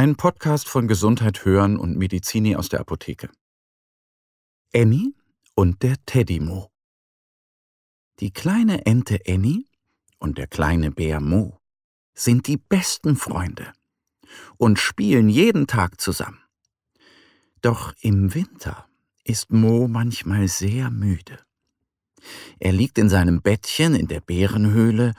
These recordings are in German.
Ein Podcast von Gesundheit hören und Medizini aus der Apotheke. Annie und der Teddy-Mo. Die kleine Ente Annie und der kleine Bär Mo sind die besten Freunde und spielen jeden Tag zusammen. Doch im Winter ist Mo manchmal sehr müde. Er liegt in seinem Bettchen in der Bärenhöhle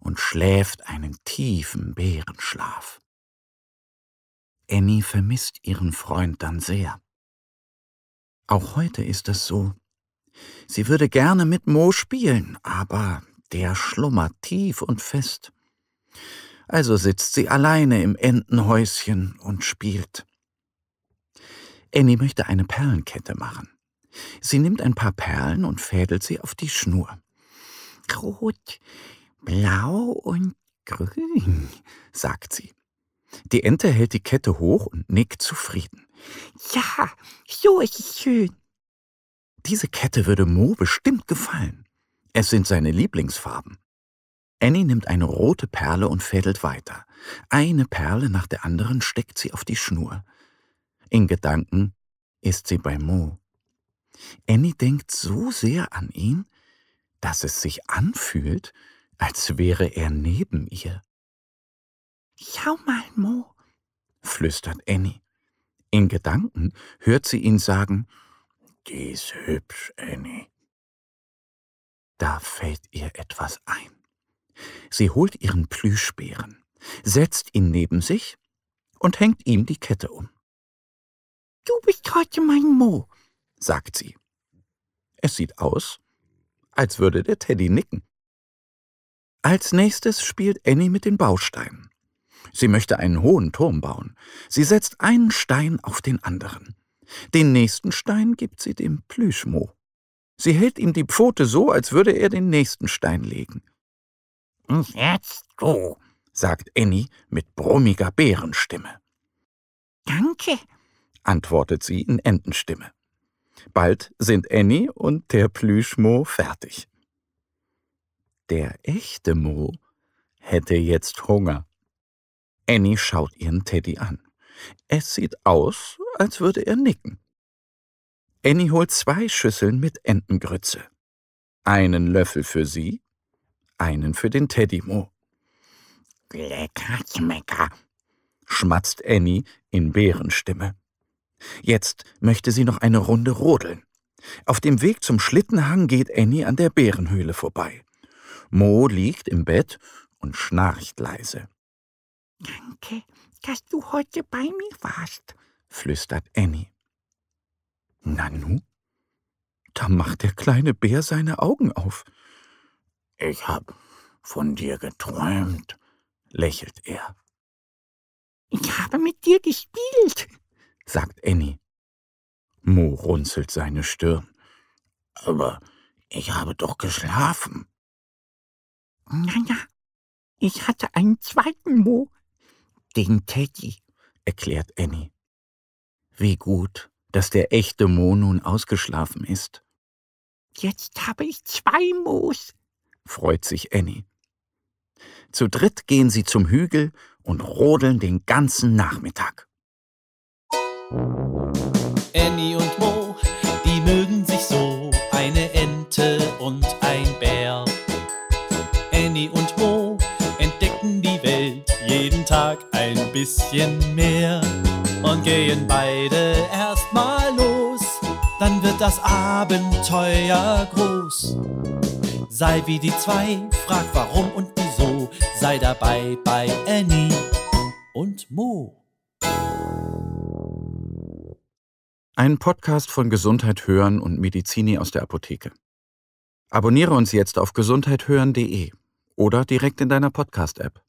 und schläft einen tiefen Bärenschlaf. Annie vermisst ihren Freund dann sehr. Auch heute ist es so. Sie würde gerne mit Mo spielen, aber der schlummert tief und fest. Also sitzt sie alleine im Entenhäuschen und spielt. Annie möchte eine Perlenkette machen. Sie nimmt ein paar Perlen und fädelt sie auf die Schnur. Rot, blau und grün, sagt sie. Die Ente hält die Kette hoch und nickt zufrieden. Ja, so ist es schön. Diese Kette würde Mo bestimmt gefallen. Es sind seine Lieblingsfarben. Annie nimmt eine rote Perle und fädelt weiter. Eine Perle nach der anderen steckt sie auf die Schnur. In Gedanken ist sie bei Mo. Annie denkt so sehr an ihn, dass es sich anfühlt, als wäre er neben ihr. Schau mal, Mo, flüstert Annie. In Gedanken hört sie ihn sagen, Die ist hübsch, Annie. Da fällt ihr etwas ein. Sie holt ihren Plüschbären, setzt ihn neben sich und hängt ihm die Kette um. Du bist heute mein Mo, sagt sie. Es sieht aus, als würde der Teddy nicken. Als nächstes spielt Annie mit den Bausteinen. Sie möchte einen hohen Turm bauen. Sie setzt einen Stein auf den anderen. Den nächsten Stein gibt sie dem Plüschmo. Sie hält ihm die Pfote so, als würde er den nächsten Stein legen. Jetzt du, sagt Annie mit brummiger Bärenstimme. Danke, antwortet sie in Entenstimme. Bald sind Annie und der Plüschmo fertig. Der echte Mo hätte jetzt Hunger. Annie schaut ihren Teddy an. Es sieht aus, als würde er nicken. Annie holt zwei Schüsseln mit Entengrütze. Einen Löffel für sie, einen für den Teddymo. Lecker Schmecker, schmatzt Annie in Bärenstimme. Jetzt möchte sie noch eine Runde rodeln. Auf dem Weg zum Schlittenhang geht Annie an der Bärenhöhle vorbei. Mo liegt im Bett und schnarcht leise. Danke, dass du heute bei mir warst, flüstert Annie. Nanu? Da macht der kleine Bär seine Augen auf. Ich hab von dir geträumt, lächelt er. Ich habe mit dir gespielt, sagt Annie. Mo runzelt seine Stirn. Aber ich habe doch geschlafen. Na ja, ich hatte einen zweiten Mo, den Teddy, erklärt Annie. Wie gut, dass der echte Mo nun ausgeschlafen ist. Jetzt habe ich zwei Moos, freut sich Annie. Zu dritt gehen sie zum Hügel und rodeln den ganzen Nachmittag. Annie und bisschen mehr und gehen beide erstmal los, dann wird das Abenteuer groß. Sei wie die zwei, frag warum und wieso, sei dabei bei Annie und Mo. Ein Podcast von Gesundheit hören und Medizini aus der Apotheke. Abonniere uns jetzt auf gesundheithören.de oder direkt in deiner Podcast-App.